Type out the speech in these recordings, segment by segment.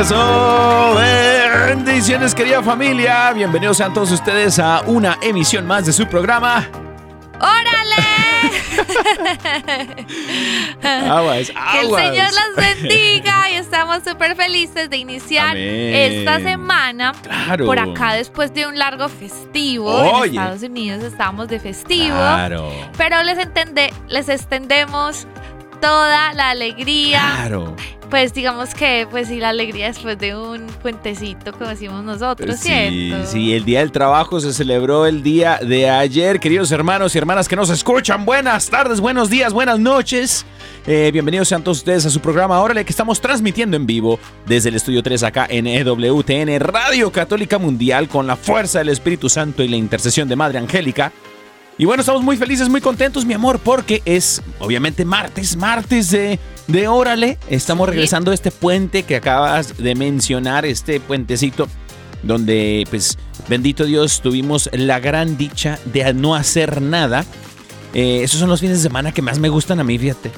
Eso, bendiciones querida familia, bienvenidos sean todos ustedes a una emisión más de su programa. ¡Órale! Aguas, Que el aguas. Señor las bendiga y estamos súper felices de iniciar Amén. esta semana. Claro. Por acá después de un largo festivo. Oye. En Estados Unidos estamos de festivo. Claro, Pero les, entende, les extendemos toda la alegría. claro. Pues digamos que, pues sí, la alegría después de un puentecito, como decimos nosotros, Sí, ¿cierto? sí, el Día del Trabajo se celebró el día de ayer. Queridos hermanos y hermanas que nos escuchan, buenas tardes, buenos días, buenas noches. Eh, bienvenidos sean todos ustedes a su programa Órale, que estamos transmitiendo en vivo desde el Estudio 3 acá en EWTN, Radio Católica Mundial, con la fuerza del Espíritu Santo y la intercesión de Madre Angélica. Y bueno, estamos muy felices, muy contentos, mi amor, porque es obviamente martes, martes de, de Órale. Estamos regresando a este puente que acabas de mencionar, este puentecito, donde, pues, bendito Dios, tuvimos la gran dicha de no hacer nada. Eh, esos son los fines de semana que más me gustan a mí, fíjate.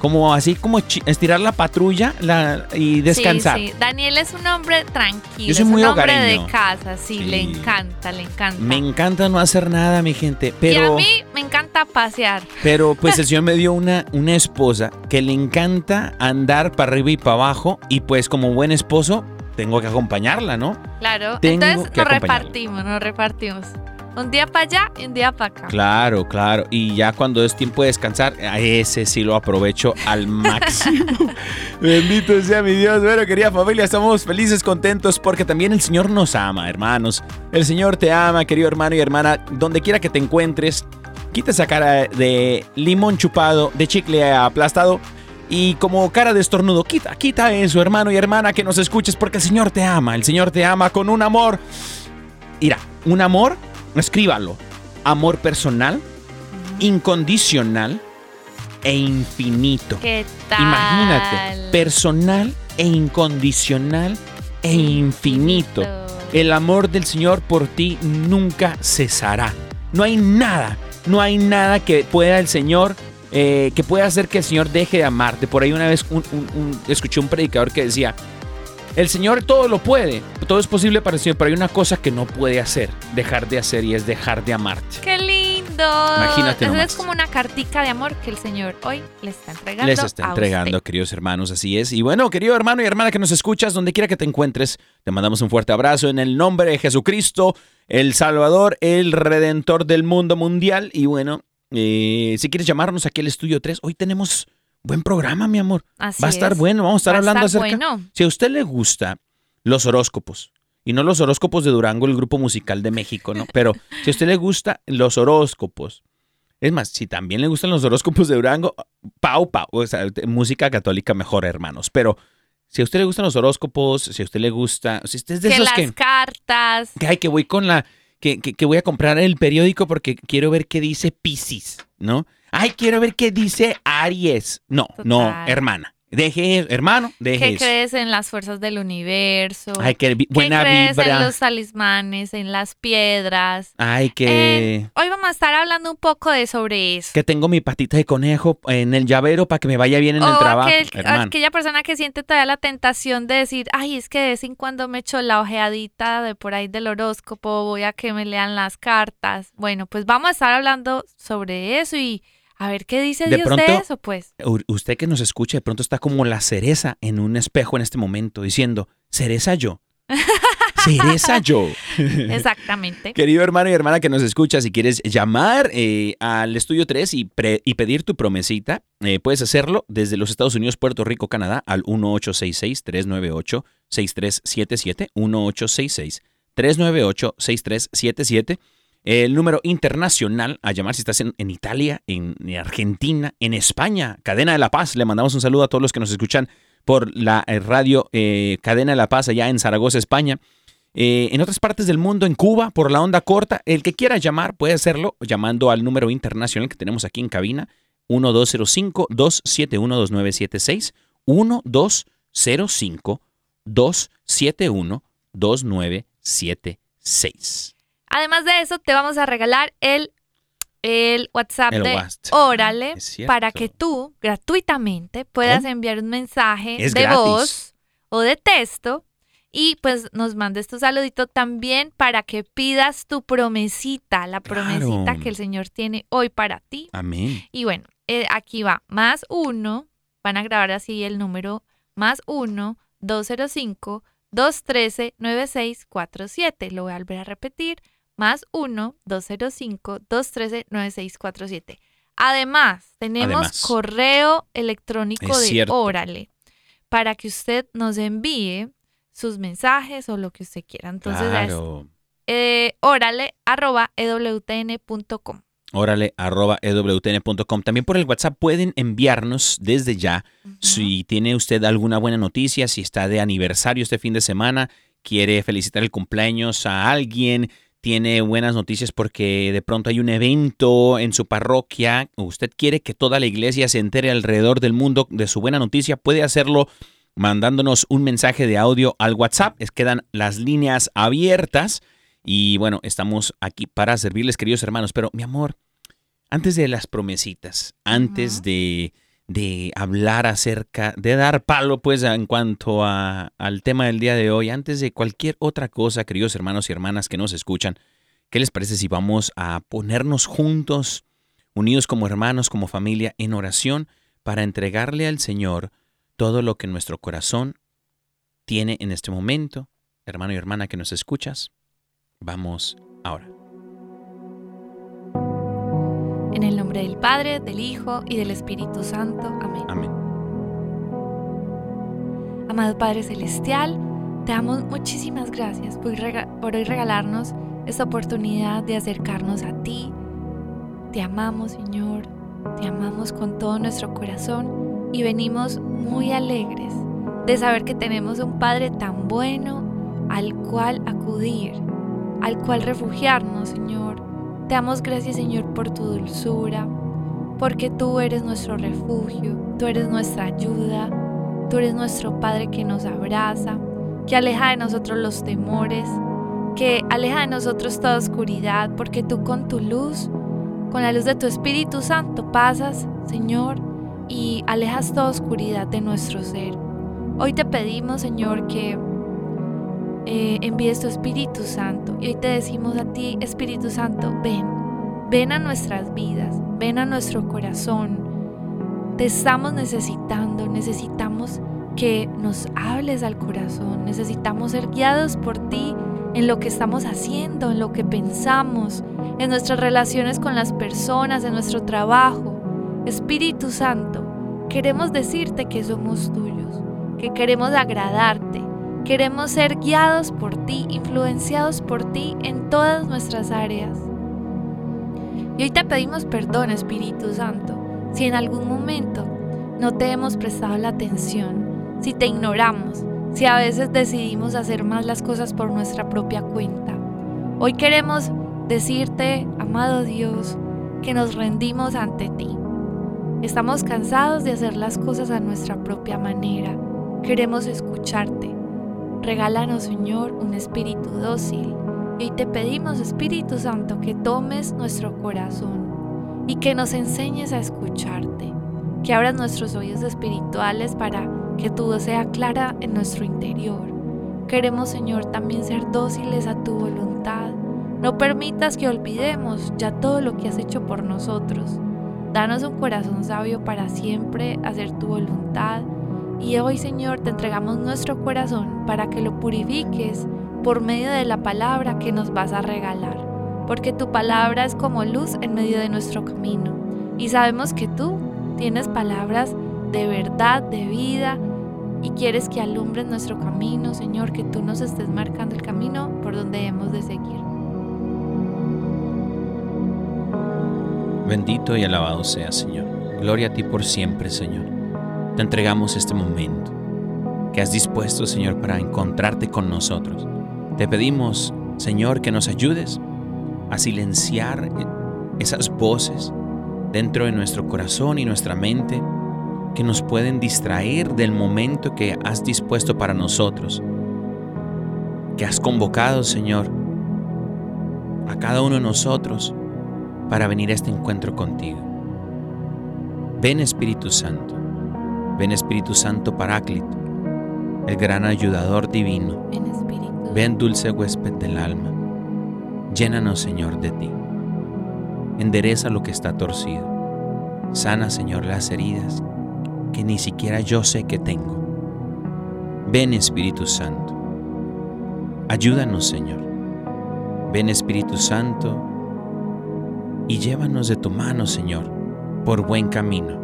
Como así, como estirar la patrulla la, y descansar. Sí, sí. Daniel es un hombre tranquilo. Yo soy es muy un hombre de casa, sí, Sí. le encanta, le encanta. Me encanta no hacer nada, mi gente. Y a Pero, mí me encanta pasear. pero pues el Señor me dio una, una esposa que le encanta andar para arriba y para abajo. Y pues como buen esposo, tengo que acompañarla, ¿no? Claro. Tengo Entonces nos repartimos, nos repartimos. Un día para allá y un día para acá. Claro, claro. Y ya cuando es tiempo de descansar, a ese sí lo aprovecho al máximo. Bendito sea mi Dios. Bueno, querida familia, estamos felices, contentos porque también el Señor nos ama, hermanos. El Señor te ama, querido hermano y hermana. Donde quiera que te encuentres, quita esa cara de limón chupado, de chicle aplastado. Y como cara de estornudo, quita, quita eso, hermano y hermana, que nos escuches porque el Señor te ama. El Señor te ama con un amor. Mira, un amor, escríbalo. Amor personal, incondicional e infinito. ¿Qué tal? Imagínate, personal e incondicional e infinito. El amor del Señor por ti nunca cesará. No hay nada, no hay nada que pueda el Señor, eh, que pueda hacer que el Señor deje de amarte. Por ahí una vez un- un- un- escuché un predicador que decía, el Señor todo lo puede, todo es posible para el Señor, pero hay una cosa que no puede hacer, dejar de hacer y es dejar de amarte. ¡Qué lindo! Imagínate nomás. es como una cartica de amor que el Señor hoy le está entregando. Les está a entregando, usted. queridos hermanos, así es. Y bueno, querido hermano y hermana que nos escuchas, donde quiera que te encuentres, te mandamos un fuerte abrazo en el nombre de Jesucristo, el Salvador, el Redentor del mundo mundial. Y bueno, eh, si quieres llamarnos aquí al Estudio 3, hoy tenemos buen programa, mi amor. Así Va a estar es. bueno, vamos a estar Va hablando estar acerca. bueno. Si a usted le gusta los horóscopos, y no los horóscopos de Durango, el grupo musical de México, ¿no? Pero si a usted le gusta los horóscopos, es más, si también le gustan los horóscopos de Durango, pau, pau, o sea, música católica mejor, hermanos. Pero si a usted le gustan los horóscopos, si a usted le gusta, si usted es de Que esos las que, cartas. que, ay, que voy con la, que, que, que voy a comprar el periódico porque quiero ver qué dice Piscis, ¿no? Ay, quiero ver qué dice Aries. No, no, hermana, Deje, hermano, deje eso. crees en las fuerzas del universo, Ay, que buena crees en los talismanes, en las piedras. Ay, que... Eh, hoy vamos a estar hablando un poco de sobre eso. Que tengo mi patita de conejo en el llavero para que me vaya bien en el o trabajo, aquel- hermano. aquella persona que siente todavía la tentación de decir, ay, es que de vez en cuando me echo la ojeadita de por ahí del horóscopo, voy a que me lean las cartas. Bueno, pues vamos a estar hablando sobre eso y a ver qué dice De Dios pronto- de eso, pues. Usted que nos escucha de pronto está como la cereza en un espejo en este momento diciendo, cereza yo. cereza yo. Exactamente. Querido hermano y hermana que nos escucha, si quieres llamar eh, al estudio 3 y, pre- y pedir tu promesita, eh, puedes hacerlo desde los Estados Unidos, Puerto Rico, Canadá, al 1866-398-6377, 1866-398-6377. El número internacional a llamar si estás en, Italia, en, en Argentina, en España, Cadena de la Paz. Le mandamos un saludo a todos los que nos escuchan por la eh, radio eh, Cadena de la Paz allá en Zaragoza, España. Eh, en otras partes del mundo, en Cuba, por la onda corta, el que quiera llamar puede hacerlo llamando al número internacional que tenemos aquí en cabina, 1205-271-2976, 1205-271-2976. Además de eso, te vamos a regalar el, el WhatsApp El de WhatsApp. Órale para que tú gratuitamente puedas enviar un mensaje Es de gratis. voz o de texto y pues nos mandes tu saludito también para que pidas tu promesita, la Claro. promesita que el Señor tiene hoy para ti. Amén. Y bueno, eh, aquí va, más uno, van a grabar así el número, más uno, 205, 213, 9647. Lo voy a volver a repetir, más uno, 205, 213, 9647. Además, tenemos Además. correo electrónico de cierto. Órale para que usted nos envíe sus mensajes o lo que usted quiera. Entonces, es eh, órale arroba ewtn.com. Órale, arroba ewtn.com. También por el WhatsApp pueden enviarnos desde ya Si tiene usted alguna buena noticia, si está de aniversario este fin de semana, quiere felicitar el cumpleaños a alguien, tiene buenas noticias porque de pronto hay un evento en su parroquia, usted quiere que toda la iglesia se entere alrededor del mundo de su buena noticia, puede hacerlo mandándonos un mensaje de audio al WhatsApp. Es, quedan las líneas abiertas y bueno, estamos aquí para servirles, queridos hermanos. Pero mi amor, antes de las promesitas, antes de de hablar acerca, de dar palo pues en cuanto a- al tema del día de hoy, antes de cualquier otra cosa, queridos hermanos y hermanas que nos escuchan, ¿qué les parece si vamos a ponernos juntos, unidos como hermanos, como familia, en oración para entregarle al Señor todo lo que nuestro corazón tiene en este momento? Hermano y hermana que nos escuchas, vamos ahora. En el nombre del Padre, del Hijo y del Espíritu Santo. Amén. Amén. Amado Padre Celestial, te damos muchísimas gracias por, por hoy regalarnos esta oportunidad de acercarnos a ti. Te amamos, Señor. Te amamos con todo nuestro corazón y venimos muy alegres de saber que tenemos un Padre tan bueno al cual acudir, al cual refugiarnos, Señor. Te damos gracias, Señor, por tu dulzura, porque tú eres nuestro refugio, tú eres nuestra ayuda, tú eres nuestro Padre que nos abraza, que aleja de nosotros los temores, que aleja de nosotros toda oscuridad, porque tú con tu luz, con la luz de tu Espíritu Santo pasas, Señor, y alejas toda oscuridad de nuestro ser. Hoy te pedimos, Señor, que eh, envíes tu Espíritu Santo. Y hoy te decimos a ti, Espíritu Santo, ven, ven a nuestras vidas, ven a nuestro corazón. Te estamos necesitando, necesitamos que nos hables al corazón, necesitamos ser guiados por ti en lo que estamos haciendo, en lo que pensamos, en nuestras relaciones con las personas, en nuestro trabajo. Espíritu Santo, queremos decirte que somos tuyos, que queremos agradarte, Queremos ser guiados por ti, influenciados por ti en todas nuestras áreas. Y hoy te pedimos perdón, Espíritu Santo, si en algún momento no te hemos prestado la atención, si te ignoramos, si a veces decidimos hacer más las cosas por nuestra propia cuenta. Hoy queremos decirte, amado Dios, que nos rendimos ante ti, Estamos cansados de hacer las cosas a nuestra propia manera. Queremos escucharte. Regálanos, Señor, un espíritu dócil. Y te pedimos, Espíritu Santo, que tomes nuestro corazón y que nos enseñes a escucharte. Que abras nuestros oídos espirituales para que tu voz sea clara en nuestro interior. Queremos, Señor, también ser dóciles a tu voluntad. No permitas que olvidemos ya todo lo que has hecho por nosotros. Danos un corazón sabio para siempre hacer tu voluntad. Y hoy, Señor, te entregamos nuestro corazón para que lo purifiques por medio de la palabra que nos vas a regalar. Porque tu palabra es como luz en medio de nuestro camino. Y sabemos que tú tienes palabras de verdad, de vida, y quieres que alumbren nuestro camino, Señor, que tú nos estés marcando el camino por donde hemos de seguir. Bendito y alabado sea, Señor. Gloria a ti por siempre, Señor. Te entregamos este momento que has dispuesto, Señor, para encontrarte con nosotros. Te pedimos, Señor, que nos ayudes a silenciar esas voces dentro de nuestro corazón y nuestra mente que nos pueden distraer del momento que has dispuesto para nosotros, que has convocado, Señor, a cada uno de nosotros para venir a este encuentro contigo. Ven Espíritu Santo, ven Espíritu Santo Paráclito, el gran ayudador divino. En espíritu. Ven dulce huésped del alma, llénanos Señor de ti. Endereza lo que está torcido. Sana Señor las heridas que ni siquiera yo sé que tengo. Ven Espíritu Santo. Ayúdanos Señor. Ven Espíritu Santo y llévanos de tu mano Señor por buen camino.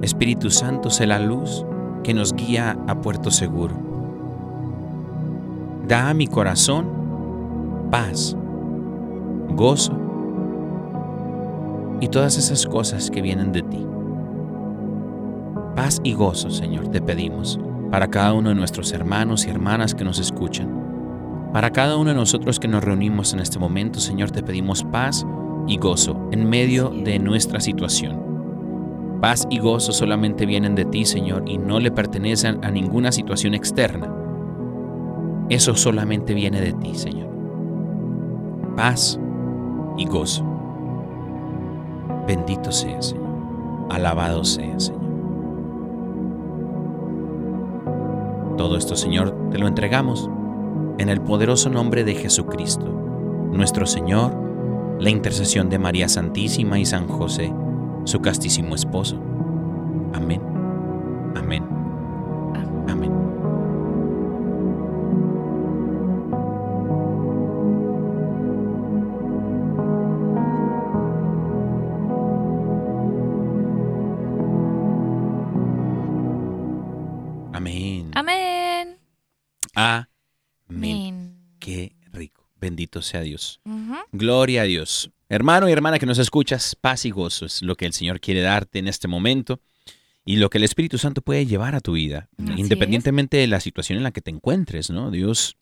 Espíritu Santo, sé la luz que nos guía a puerto seguro. Da a mi corazón paz, gozo y todas esas cosas que vienen de ti. Paz y gozo, Señor, te pedimos para cada uno de nuestros hermanos y hermanas que nos escuchan. Para cada uno de nosotros que nos reunimos en este momento, Señor, te pedimos paz y gozo en medio de nuestra situación. Paz y gozo solamente vienen de ti, Señor, y no le pertenecen a ninguna situación externa. Eso solamente viene de ti, Señor. Paz y gozo. Bendito sea, Señor. Alabado sea, Señor. Todo esto, Señor, te lo entregamos en el poderoso nombre de Jesucristo, nuestro Señor, la intercesión de María Santísima y San José, su castísimo esposo. Amén. Amén. Bendito sea Dios. Gloria a Dios. Hermano y hermana que nos escuchas, paz y gozo es lo que el Señor quiere darte en este momento y lo que el Espíritu Santo puede llevar a tu vida, Así independientemente de la situación en la que te encuentres, ¿no? Dios,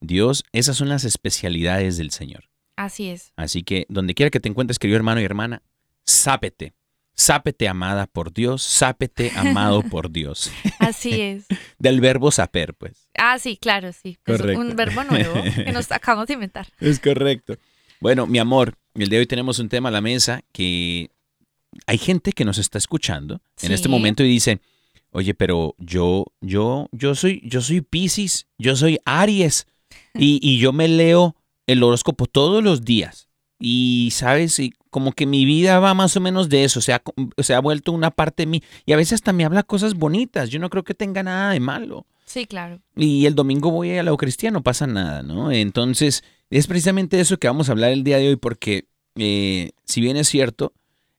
Dios, esas son las especialidades del Señor. Así es. Así que donde quiera que te encuentres, querido hermano y hermana, sápete. Sápete amada por Dios, sápete amado por Dios. Así es. Del verbo saper, pues. Ah, sí, claro, sí. Es Correcto. un verbo nuevo que nos acabamos de inventar. Es correcto. Bueno, mi amor, el de hoy tenemos un tema a la mesa que hay gente que nos está escuchando en este momento y dice, oye, pero yo, yo, yo soy, yo soy Piscis, yo soy Aries y, y yo me leo el horóscopo todos los días. Y sabes, y como que mi vida va más o menos de eso, se ha, se ha vuelto una parte de mí. Y a veces hasta me habla cosas bonitas, yo no creo que tenga nada de malo Sí, claro. y el domingo voy a la Eucaristía, no pasa nada, ¿no? Entonces, es precisamente eso que vamos a hablar el día de hoy, porque eh, si bien es cierto,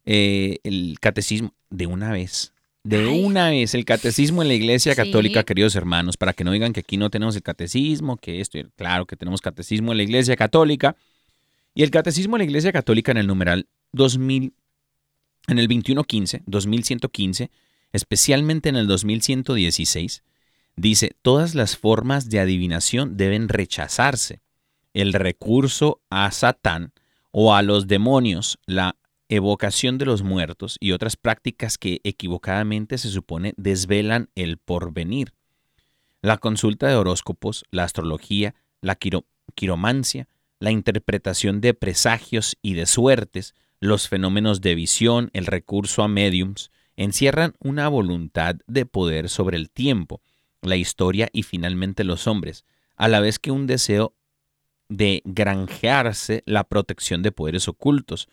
eh, el catecismo, de una vez, de Ay. una vez, el catecismo en la Iglesia Sí. Católica, queridos hermanos, para que no digan que aquí no tenemos el catecismo, que esto, claro que tenemos catecismo en la Iglesia Católica, y el catecismo en la Iglesia Católica en el numeral 2000, en el 2115, 2115, especialmente en el 2116, dice, todas las formas de adivinación deben rechazarse. El recurso a Satán o a los demonios, la evocación de los muertos y otras prácticas que equivocadamente se supone desvelan el porvenir. La consulta de horóscopos, la astrología, la quiro- quiromancia, la interpretación de presagios y de suertes, los fenómenos de visión, el recurso a mediums, encierran una voluntad de poder sobre el tiempo, la historia y finalmente los hombres, a la vez que un deseo de granjearse la protección de poderes ocultos.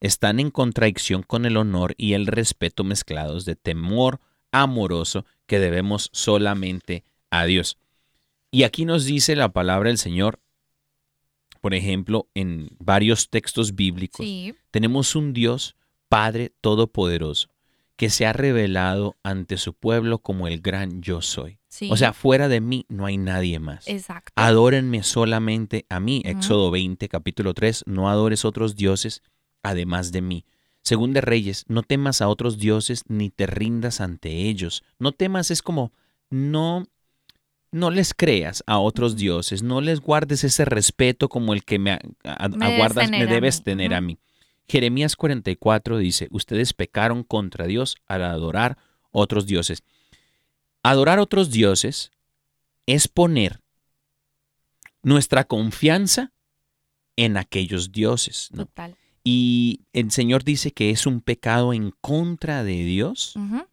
Están en contradicción con el honor y el respeto mezclados de temor amoroso que debemos solamente a Dios. Y aquí nos dice la palabra del Señor, por ejemplo, en varios textos bíblicos, Sí, tenemos un Dios Padre Todopoderoso que se ha revelado ante su pueblo como el gran yo soy. sí. O sea, fuera de mí no hay nadie más. exacto. Adórenme solamente a mí. Éxodo 20, capítulo 3. No adores otros dioses además de mí. Según de Reyes, no temas a otros dioses ni te rindas ante ellos. No temas es como no no les creas a otros dioses, no les guardes ese respeto como el que me, a- a- Me debes aguardas, me tener a debes mí. tener a mí. Jeremías 44 dice, ustedes pecaron contra Dios al adorar otros dioses. Adorar otros dioses es poner nuestra confianza en aquellos dioses. ¿no? Total. Y el Señor dice que es un pecado en contra de Dios. Ujú.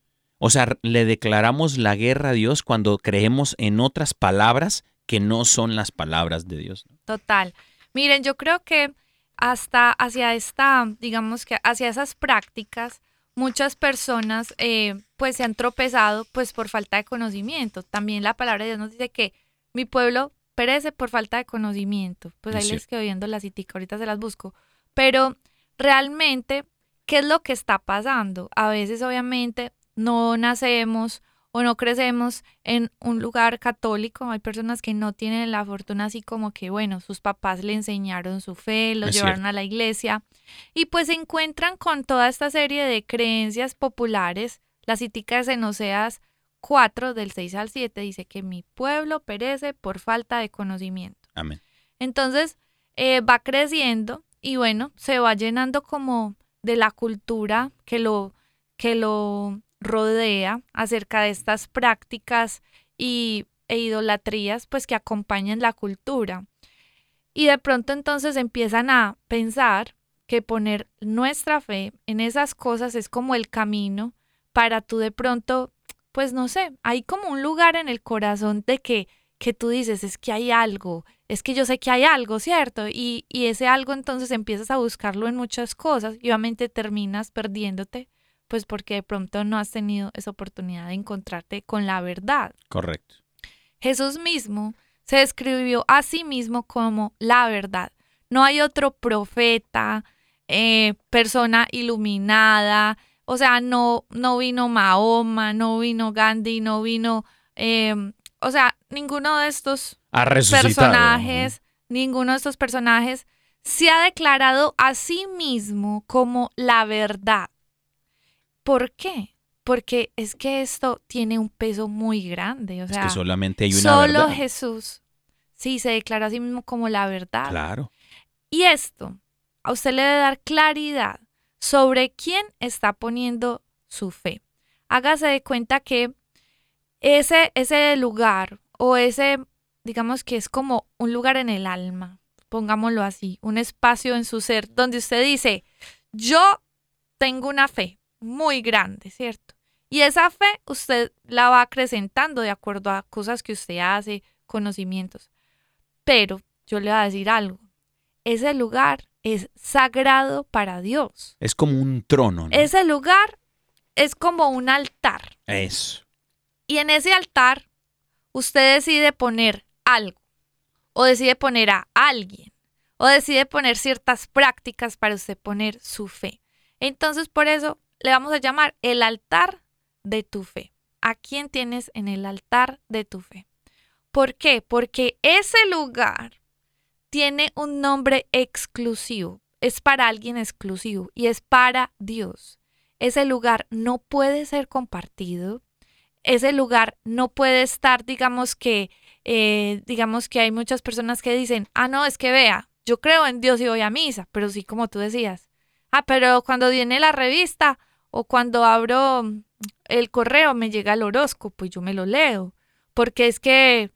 O sea, le declaramos la guerra a Dios cuando creemos en otras palabras que no son las palabras de Dios. Total. Miren, yo creo que hasta hacia esta, digamos que hacia esas prácticas, muchas personas eh, pues se han tropezado pues por falta de conocimiento. También la palabra de Dios nos dice que mi pueblo perece por falta de conocimiento. Pues Es ahí les quedo viendo la citica, ahorita se las busco. Pero realmente, ¿qué es lo que está pasando? A veces obviamente no nacemos o no crecemos en un lugar católico. Hay personas que no tienen la fortuna así como que, bueno, sus papás le enseñaron su fe, los Es llevaron cierto. a la iglesia y pues se encuentran con toda esta serie de creencias populares. La citica de Oseas 4 del 6 al 7 dice que mi pueblo perece por falta de conocimiento. Amén. Entonces eh, va creciendo y bueno, se va llenando como de la cultura que lo, que lo rodea acerca de estas prácticas y, e idolatrías pues que acompañan la cultura. Y de pronto entonces empiezan a pensar que poner nuestra fe en esas cosas es como el camino para tú de pronto, pues no sé, hay como un lugar en el corazón de que, que tú dices, es que hay algo, es que yo sé que hay algo, ¿cierto? Y, y ese algo entonces empiezas a buscarlo en muchas cosas y obviamente terminas perdiéndote, pues porque de pronto no has tenido esa oportunidad de encontrarte con la verdad. Correcto. Jesús mismo se describió a sí mismo como la verdad. No hay otro profeta, eh, persona iluminada, o sea, no, no vino Mahoma, no vino Gandhi, no vino, eh, o sea, ninguno de estos personajes, ninguno de estos personajes se ha declarado a sí mismo como la verdad. ¿Por qué? Porque es que esto tiene un peso muy grande, o Es sea, que solamente hay una solo verdad. Jesús, sí, se declara a sí mismo como la verdad. Claro. Y esto a usted le debe dar claridad sobre quién está poniendo su fe. Hágase de cuenta que ese, ese lugar o ese, digamos que es como un lugar en el alma, pongámoslo así, un espacio en su ser donde usted dice, yo tengo una fe muy grande, ¿cierto? Y esa fe usted la va acrecentando de acuerdo a cosas que usted hace, conocimientos. Pero yo le voy a decir algo, ese lugar es sagrado para Dios. Es como un trono. ¿no? Ese lugar es como un altar. Eso. Y en ese altar usted decide poner algo, o decide poner a alguien, o decide poner ciertas prácticas para usted poner su fe. Entonces por eso le vamos a llamar el altar de tu fe. ¿A quién tienes en el altar de tu fe? ¿Por qué? Porque ese lugar tiene un nombre exclusivo, es para alguien exclusivo y es para Dios. Ese lugar no puede ser compartido, ese lugar no puede estar, digamos que, eh, digamos que hay muchas personas que dicen, ah, no, es que vea, yo creo en Dios y voy a misa, pero sí, como tú decías, Ah, pero cuando viene la revista o cuando abro el correo me llega el horóscopo y yo me lo leo. Porque es que,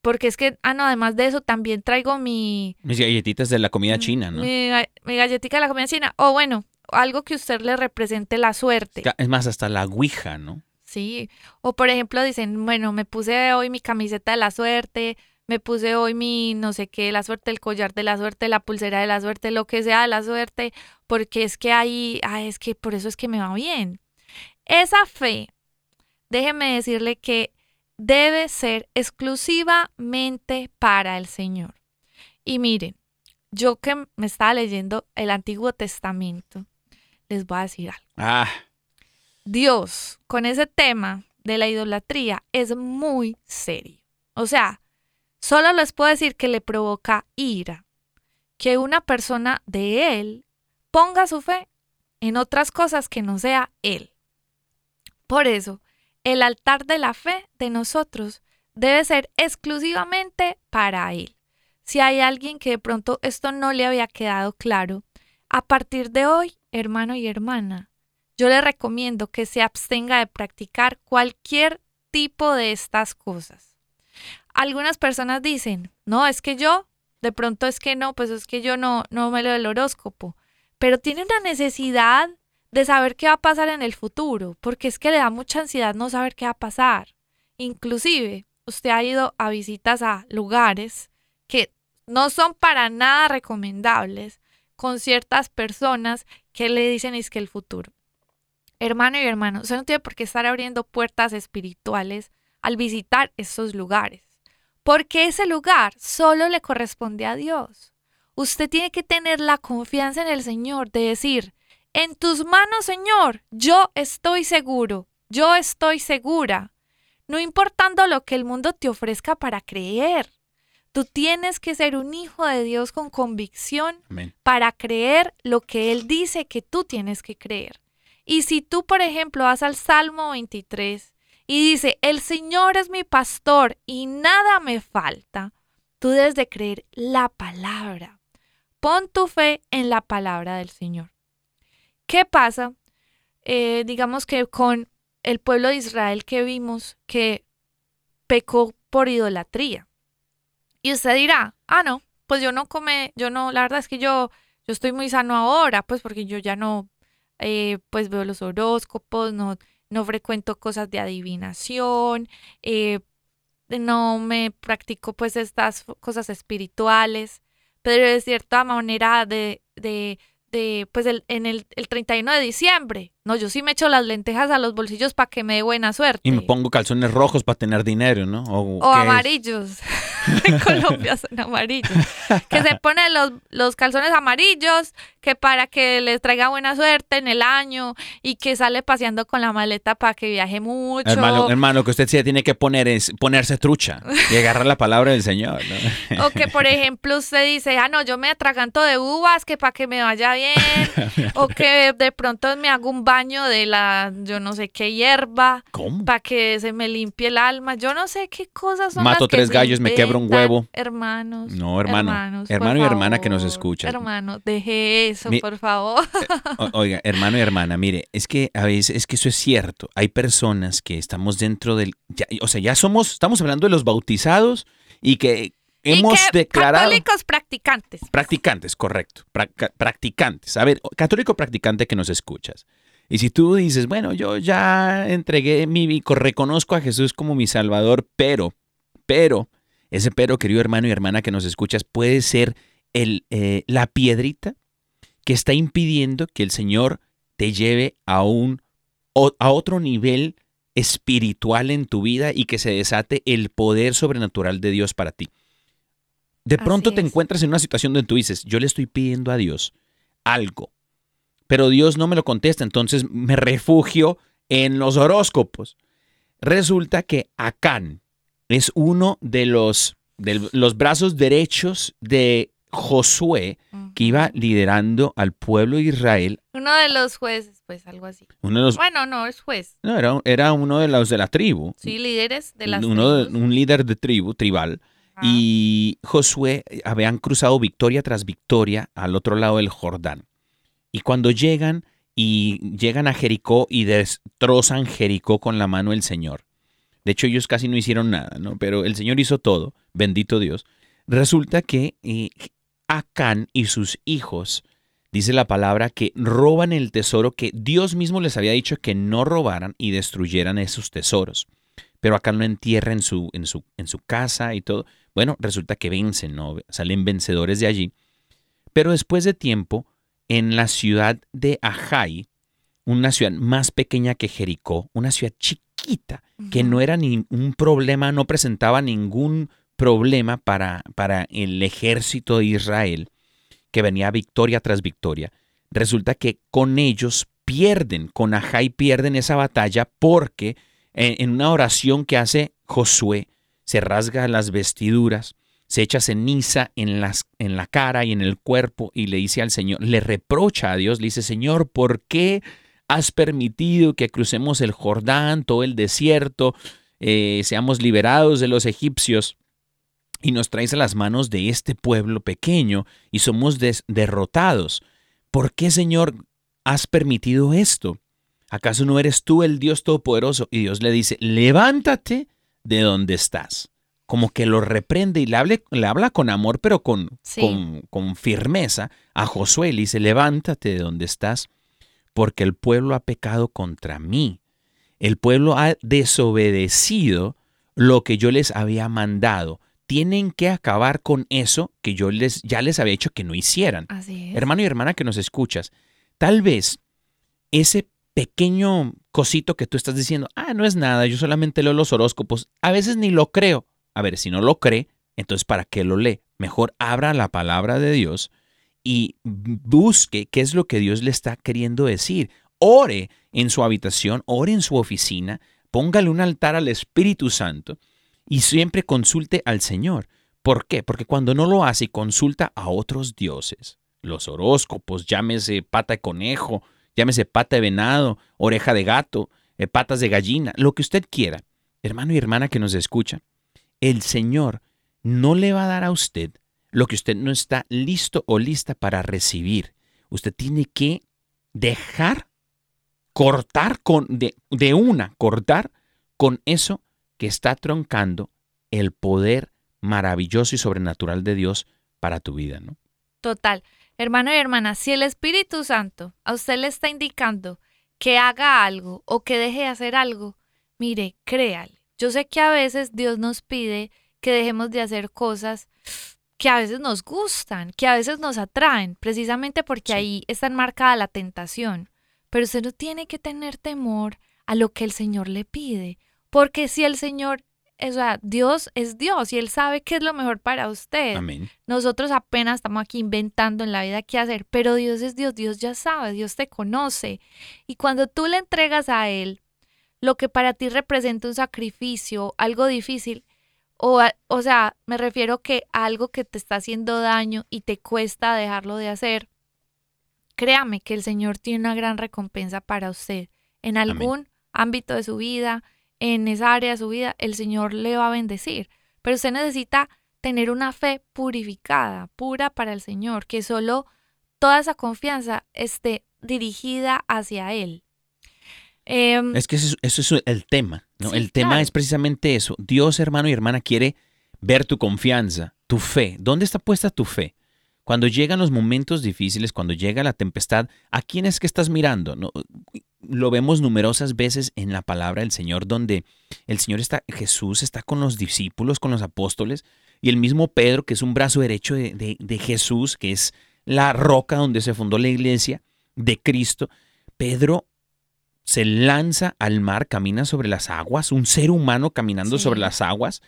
porque es que, ah, no, además de eso también traigo mi, Mis galletitas de la comida china, ¿no? mi, mi galletita de la comida china. O bueno, algo que usted le represente la suerte. Es más, hasta la ouija, ¿no? Sí. O por ejemplo dicen, bueno, me puse hoy mi camiseta de la suerte, me puse hoy mi no sé qué, la suerte, el collar de la suerte, la pulsera de la suerte, lo que sea de la suerte, porque es que ahí, ah, es que por eso es que me va bien. Esa fe, déjeme decirle que debe ser exclusivamente para el Señor. Y miren, yo que me estaba leyendo el Antiguo Testamento, les voy a decir algo. Ah, Dios con ese tema de la idolatría es muy serio. O sea, solo les puedo decir que le provoca ira que una persona de Él ponga su fe en otras cosas que no sea Él. Por eso, el altar de la fe de nosotros debe ser exclusivamente para Él. Si hay alguien que de pronto esto no le había quedado claro, a partir de hoy, hermano y hermana, yo le recomiendo que se abstenga de practicar cualquier tipo de estas cosas. Algunas personas dicen, no, es que yo, de pronto es que no, pues es que yo no, no me leo el horóscopo, pero tiene una necesidad de saber qué va a pasar en el futuro, porque es que le da mucha ansiedad no saber qué va a pasar. Inclusive, usted ha ido a visitas a lugares que no son para nada recomendables con ciertas personas que le dicen es que el futuro. Hermano y hermano, usted no tiene por qué estar abriendo puertas espirituales al visitar esos lugares, porque ese lugar solo le corresponde a Dios. Usted tiene que tener la confianza en el Señor de decir, en tus manos, Señor, yo estoy seguro, yo estoy segura, no importando lo que el mundo te ofrezca para creer. Tú tienes que ser un hijo de Dios con convicción amén. para creer lo que Él dice que tú tienes que creer. Y si tú, por ejemplo, vas al Salmo 23 y dice, el Señor es mi pastor y nada me falta, tú debes de creer la palabra. Pon tu fe en la palabra del Señor. ¿Qué pasa? Eh, digamos que con el pueblo de Israel que vimos que pecó por idolatría. Y usted dirá, ah, no, pues yo no come, yo no, la verdad es que yo, yo estoy muy sano ahora, pues porque yo ya no, eh, pues veo los horóscopos, no, no frecuento cosas de adivinación, eh, no me practico pues estas cosas espirituales, pero de cierta manera de, de, de pues el, en el, el 31 de diciembre, no, yo sí me echo las lentejas a los bolsillos para que me dé buena suerte. Y me pongo calzones rojos para tener dinero, ¿no? O, O ¿qué es? en Colombia son amarillos. Que se ponen los, los calzones amarillos, que para que les traiga buena suerte en el año y que sale paseando con la maleta para que viaje mucho. Hermano, hermano, lo que usted sí tiene que poner es ponerse trucha y agarrar la palabra del Señor, ¿no? O que, por ejemplo, usted dice, ah, no, yo me atraganto de uvas, que para que me vaya bien. o que de pronto me hago un baño de la, yo no sé qué hierba, ¿Cómo? para que se me limpie el alma. Yo no sé qué cosas son Mato las que tres se gallos, me quebro un huevo. Hermanos. No, hermano. hermanos, Hermano y hermana que nos escuchan. Hermano, deje eso, Mi- por favor. O- Oiga, hermano y hermana, mire, es que a veces es que eso es cierto. Hay personas que estamos dentro del, ya- o sea, ya somos, estamos hablando de los bautizados y que hemos y que declarado católicos practicantes. practicantes, correcto, prac- practicantes. A ver, católico practicante que nos escuchas. Y si tú dices, bueno, yo ya entregué mi, mi- reconozco a Jesús como mi Salvador, pero, pero, ese pero, querido hermano y hermana que nos escuchas, puede ser el, eh, la piedrita que está impidiendo que el Señor te lleve a un a otro nivel espiritual en tu vida y que se desate el poder sobrenatural de Dios para ti. De Así pronto te es. encuentras en una situación donde tú dices, yo le estoy pidiendo a Dios algo, pero Dios no me lo contesta, entonces me refugio en los horóscopos. Resulta que Acán es uno de los, de los brazos derechos de Josué que iba liderando al pueblo de Israel. Uno de los jueces, pues algo así. Uno de los, Bueno, no, es juez. no, era, era uno de los de la tribu. Sí, líderes de de- tribus. un líder de tribu, tribal. Y Josué eh, habían cruzado victoria tras victoria al otro lado del Jordán. Y cuando llegan y llegan a Jericó y destrozan Jericó con la mano del Señor. De hecho, ellos casi no hicieron nada, ¿no? Pero el Señor hizo todo, bendito Dios. Resulta que eh, Acán y sus hijos, dice la palabra, que roban el tesoro que Dios mismo les había dicho que no robaran y destruyeran esos tesoros. Pero Acán lo entierra en su, en su, en su casa y todo. Bueno, resulta que vencen, ¿no? Salen vencedores de allí. Pero después de tiempo, en la ciudad de Ajay, una ciudad más pequeña que Jericó, una ciudad chiquita, que no era ni un problema, no presentaba ningún problema para, para el ejército de Israel, que venía victoria tras victoria. Resulta que con ellos pierden, con Ajay pierden esa batalla porque en, en una oración que hace Josué, se rasga las vestiduras, se echa ceniza en, las, en la cara y en el cuerpo y le dice al Señor, le reprocha a Dios, le dice, Señor, ¿por qué has permitido que crucemos el Jordán, todo el desierto, eh, seamos liberados de los egipcios? y nos traes a las manos de este pueblo pequeño y somos derrotados. ¿Por qué, Señor, has permitido esto? ¿Acaso no eres tú el Dios Todopoderoso? Y Dios le dice, levántate de donde estás como que lo reprende y le, le habla con amor, pero con, con, con, firmeza a Josué. Le dice, levántate de donde estás, porque el pueblo ha pecado contra mí. El pueblo ha desobedecido lo que yo les había mandado. Tienen que acabar con eso que yo les, ya les había dicho que no hicieran. Hermano y hermana que nos escuchas, tal vez ese pequeño cosito que tú estás diciendo, ah, no es nada, yo solamente leo los horóscopos, a veces ni lo creo, a ver, si no lo cree, entonces ¿para qué lo lee? Mejor abra la palabra de Dios y busque qué es lo que Dios le está queriendo decir. Ore en su habitación, ore en su oficina, póngale un altar al Espíritu Santo y siempre consulte al Señor. ¿Por qué? Porque cuando no lo hace consulta a otros dioses, los horóscopos, llámese pata de conejo, llámese pata de venado, oreja de gato, eh, patas de gallina, lo que usted quiera, hermano y hermana que nos escucha, el Señor no le va a dar a usted lo que usted no está listo o lista para recibir. Usted tiene que dejar, cortar con, de, de una, cortar con eso que está troncando el poder maravilloso y sobrenatural de Dios para tu vida, ¿no? Total. Hermano y hermana, si el Espíritu Santo a usted le está indicando que haga algo o que deje de hacer algo, mire, créale. Yo sé que a veces Dios nos pide que dejemos de hacer cosas que a veces nos gustan, que a veces nos atraen, precisamente porque ahí está enmarcada la tentación. Pero usted no tiene que tener temor a lo que el Señor le pide, porque si el Señor, o sea, Dios es Dios y Él sabe qué es lo mejor para usted. Amén. Nosotros apenas estamos aquí inventando en la vida qué hacer, pero Dios es Dios, Dios ya sabe, Dios te conoce. Y cuando tú le entregas a Él lo que para ti representa un sacrificio, algo difícil, o, o sea, me refiero que algo que te está haciendo daño y te cuesta dejarlo de hacer, créame que el Señor tiene una gran recompensa para usted. En algún ámbito de su vida, en esa área de su vida, el Señor le va a bendecir. Pero usted necesita tener una fe purificada, pura para el Señor, que solo toda esa confianza esté dirigida hacia Él. Em, es que eso, es el tema, ¿no? el tema es precisamente eso. Dios, hermano y hermana, quiere ver tu confianza, tu fe. ¿Dónde está puesta tu fe? Cuando llegan los momentos difíciles, cuando llega la tempestad, ¿a quién es que estás mirando? ¿No? Lo vemos numerosas veces en la palabra del Señor, donde el Señor está, Jesús está con los discípulos, con los apóstoles, y el mismo Pedro, que es un brazo derecho de, de Jesús, que es la roca donde se fundó la iglesia de Cristo. Pedro se lanza al mar, camina sobre las aguas, un ser humano caminando sobre las aguas.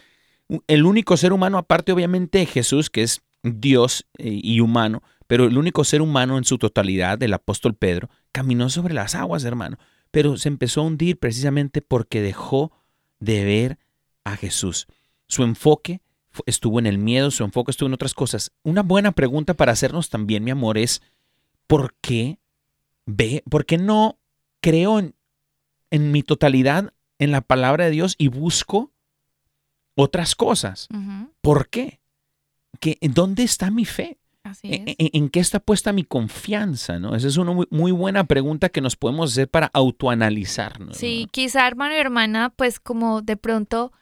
El único ser humano, aparte obviamente de Jesús, que es Dios eh, y humano, pero el único ser humano en su totalidad, el apóstol Pedro, caminó sobre las aguas, hermano. Pero se empezó a hundir precisamente porque dejó de ver a Jesús. Su enfoque estuvo en el miedo, su enfoque estuvo en otras cosas. Una buena pregunta para hacernos también, mi amor, es ¿por qué ve, por qué no creo en, mi totalidad en la palabra de Dios y busco otras cosas. ¿Por qué? ¿Dónde está mi fe? Así ¿En, es. en- en qué está puesta mi confianza? ¿no? Esa es una muy, muy buena pregunta que nos podemos hacer para autoanalizarnos. Sí, ¿no? quizá hermano y hermana, pues como de pronto,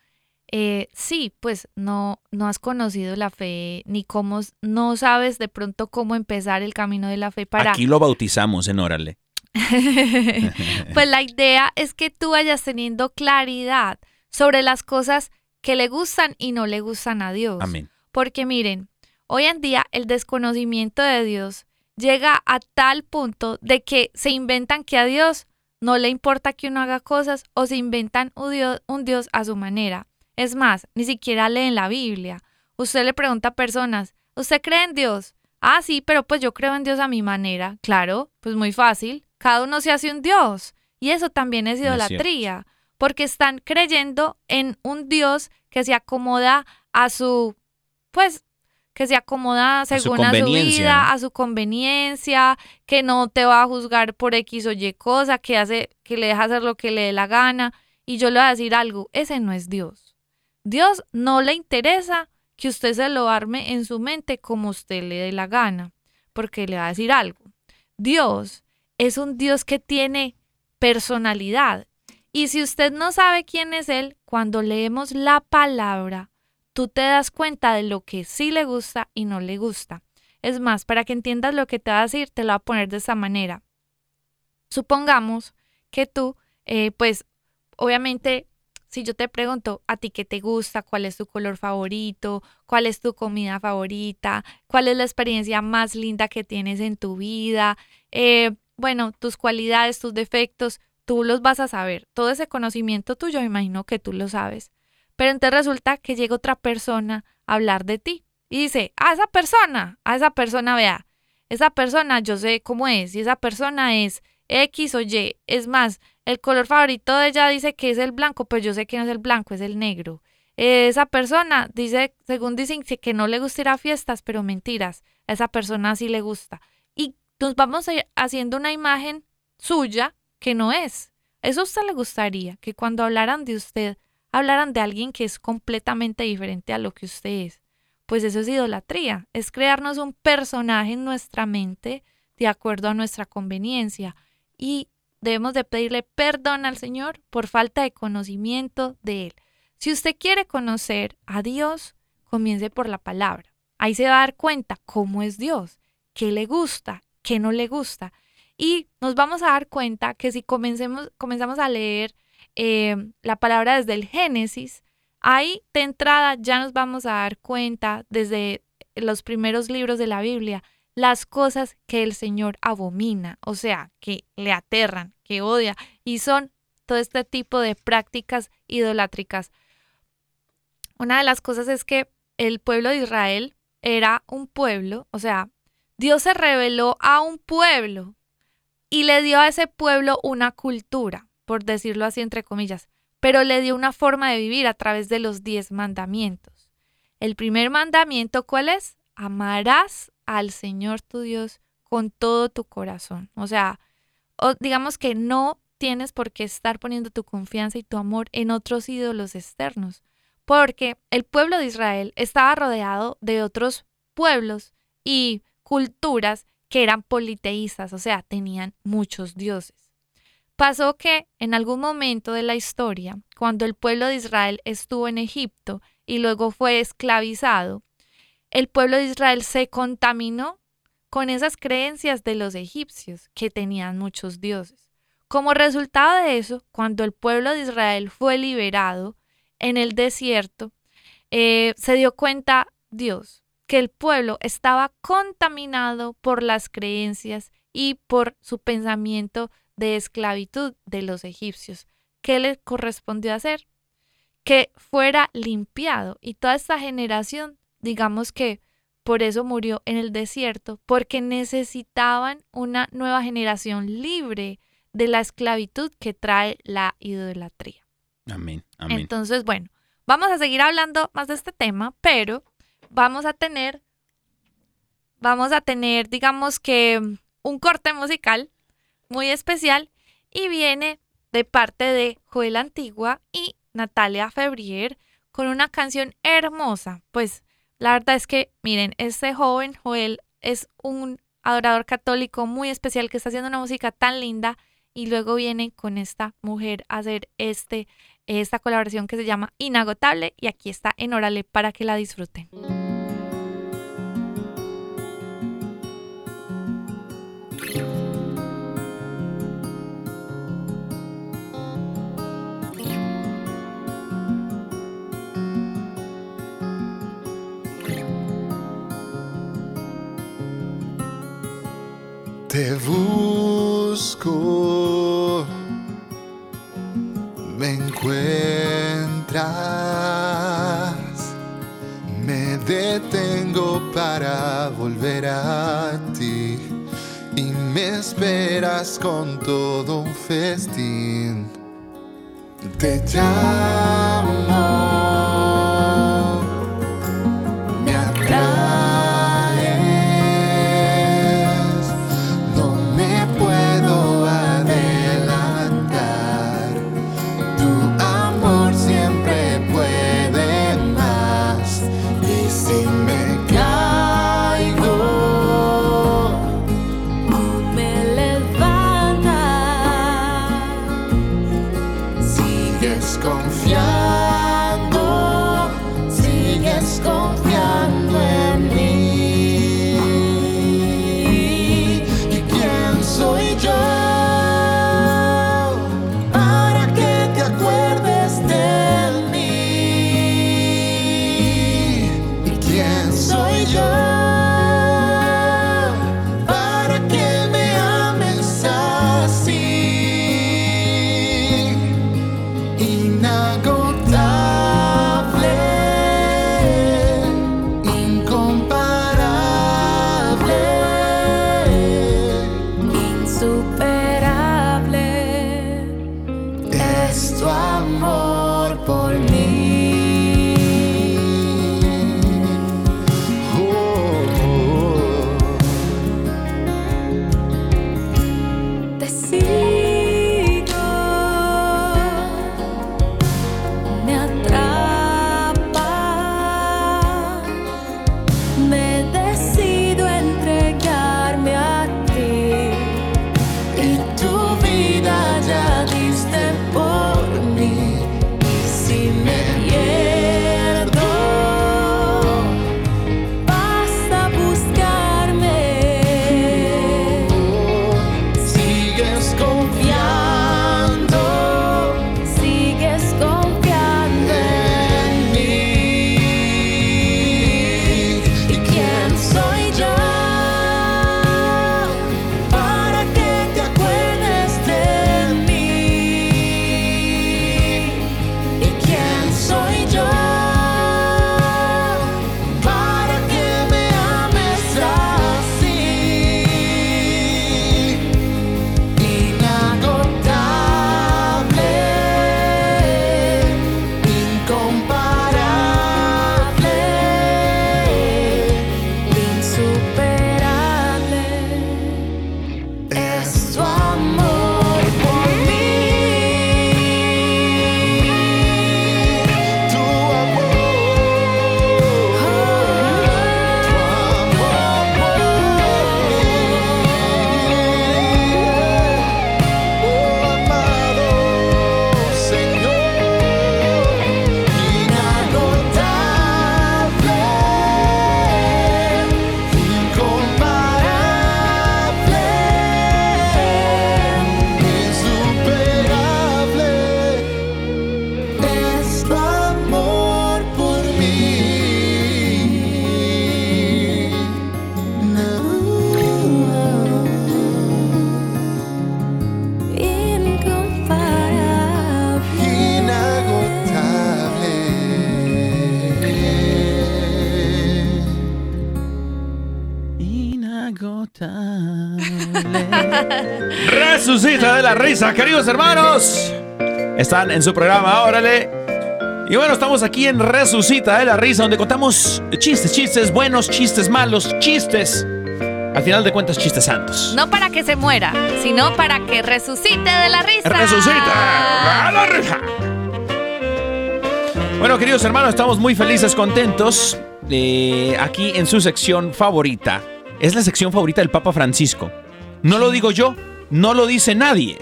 eh, sí, pues no, no has conocido la fe, ni cómo, no sabes de pronto cómo empezar el camino de la fe para... Aquí lo bautizamos en Órale. pues la idea es que tú vayas teniendo claridad sobre las cosas que le gustan y no le gustan a Dios. Amén. Porque miren, hoy en día el desconocimiento de Dios llega a tal punto de que se inventan que a Dios no le importa que uno haga cosas o se inventan un Dios, un Dios a su manera. Es más, ni siquiera leen la Biblia. Usted le pregunta a personas, ¿usted cree en Dios? Ah, sí, pero pues yo creo en Dios a mi manera. Claro, pues muy fácil. Cada uno se hace un Dios. Y eso también es idolatría, porque están creyendo en un Dios que se acomoda a su, pues, que se acomoda su según a su, conveniencia, vida, a su conveniencia, que no te va a juzgar por X o Y cosa, que hace, que le deja hacer lo que le dé la gana. Y yo le voy a decir algo, ese no es Dios. Dios no le interesa que usted se lo arme en su mente como usted le dé la gana, porque le va a decir algo. Dios es un Dios que tiene personalidad. Y si usted no sabe quién es Él, cuando leemos la palabra, tú te das cuenta de lo que sí le gusta y no le gusta. Es más, para que entiendas lo que te va a decir, te lo voy a poner de esta manera. Supongamos que tú, eh, pues, obviamente, si yo te pregunto a ti qué te gusta, cuál es tu color favorito, cuál es tu comida favorita, cuál es la experiencia más linda que tienes en tu vida, eh, bueno, tus cualidades, tus defectos, tú los vas a saber. Todo ese conocimiento tuyo, me imagino que tú lo sabes. Pero entonces resulta que llega otra persona a hablar de ti y dice, a esa persona, a esa persona, vea, esa persona yo sé cómo es y esa persona es X o Y. Es más, el color favorito de ella dice que es el blanco, pero yo sé que no es el blanco, es el negro. Esa persona dice, según dicen, que no le gusta ir a fiestas, pero mentiras, a esa persona sí le gusta. Nos vamos haciendo una imagen suya que no es. Eso a usted le gustaría, que cuando hablaran de usted, hablaran de alguien que es completamente diferente a lo que usted es. Pues eso es idolatría, es crearnos un personaje en nuestra mente de acuerdo a nuestra conveniencia y debemos de pedirle perdón al Señor por falta de conocimiento de Él. Si usted quiere conocer a Dios, comience por la palabra. Ahí se va a dar cuenta cómo es Dios, qué le gusta, qué no le gusta. Y nos vamos a dar cuenta que si comencemos, comenzamos a leer eh, la palabra desde el Génesis, ahí de entrada ya nos vamos a dar cuenta desde los primeros libros de la Biblia las cosas que el Señor abomina, o sea, que le aterran, que odia, y son todo este tipo de prácticas idolátricas. Una de las cosas es que el pueblo de Israel era un pueblo, o sea, Dios se reveló a un pueblo y le dio a ese pueblo una cultura, por decirlo así entre comillas, pero le dio una forma de vivir a través de los diez mandamientos. El primer mandamiento, ¿cuál es? Amarás al Señor tu Dios con todo tu corazón. O sea, digamos que no tienes por qué estar poniendo tu confianza y tu amor en otros ídolos externos, porque el pueblo de Israel estaba rodeado de otros pueblos y culturas que eran politeístas, o sea, tenían muchos dioses. Pasó que en algún momento de la historia, cuando el pueblo de Israel estuvo en Egipto y luego fue esclavizado, el pueblo de Israel se contaminó con esas creencias de los egipcios que tenían muchos dioses. Como resultado de eso, cuando el pueblo de Israel fue liberado en el desierto, eh, se dio cuenta Dios que el pueblo estaba contaminado por las creencias y por su pensamiento de esclavitud de los egipcios. ¿Qué le correspondió hacer? Que fuera limpiado y toda esta generación, digamos que por eso murió en el desierto, porque necesitaban una nueva generación libre de la esclavitud que trae la idolatría. Amén. Amén. Entonces, bueno, vamos a seguir hablando más de este tema, pero vamos a tener, vamos a tener, digamos que un corte musical muy especial y viene de parte de Joel Antigua y Natalia Febrier con una canción hermosa. Pues la verdad es que, miren, este joven Joel es un adorador católico muy especial que está haciendo una música tan linda y luego viene con esta mujer a hacer este, esta colaboración que se llama Inagotable y aquí está en Órale para que la disfruten. Te busco, me encuentras, me detengo para volver a ti. Y me esperas con todo un festín. Te llamo, me atraes, la risa, queridos hermanos. Están en su programa, órale. Y bueno, estamos aquí en Resucita de la risa, donde contamos chistes, chistes buenos, chistes malos, chistes. Al final de cuentas, chistes santos. No para que se muera, sino para que resucite de la risa. ¡Resucita! ¡A la risa! Bueno, queridos hermanos, estamos muy felices, contentos. eh, aquí en su sección favorita, es la sección favorita del Papa Francisco. No lo digo yo, no lo dice nadie.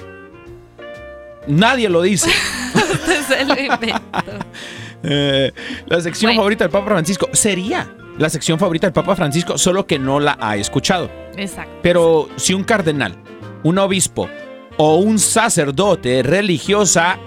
Nadie lo dice. Usted se lo inventó. Eh, la sección Bueno. favorita del Papa Francisco sería la sección favorita del Papa Francisco, solo que no la ha escuchado. Exacto. Pero si un cardenal, un obispo o un sacerdote religiosa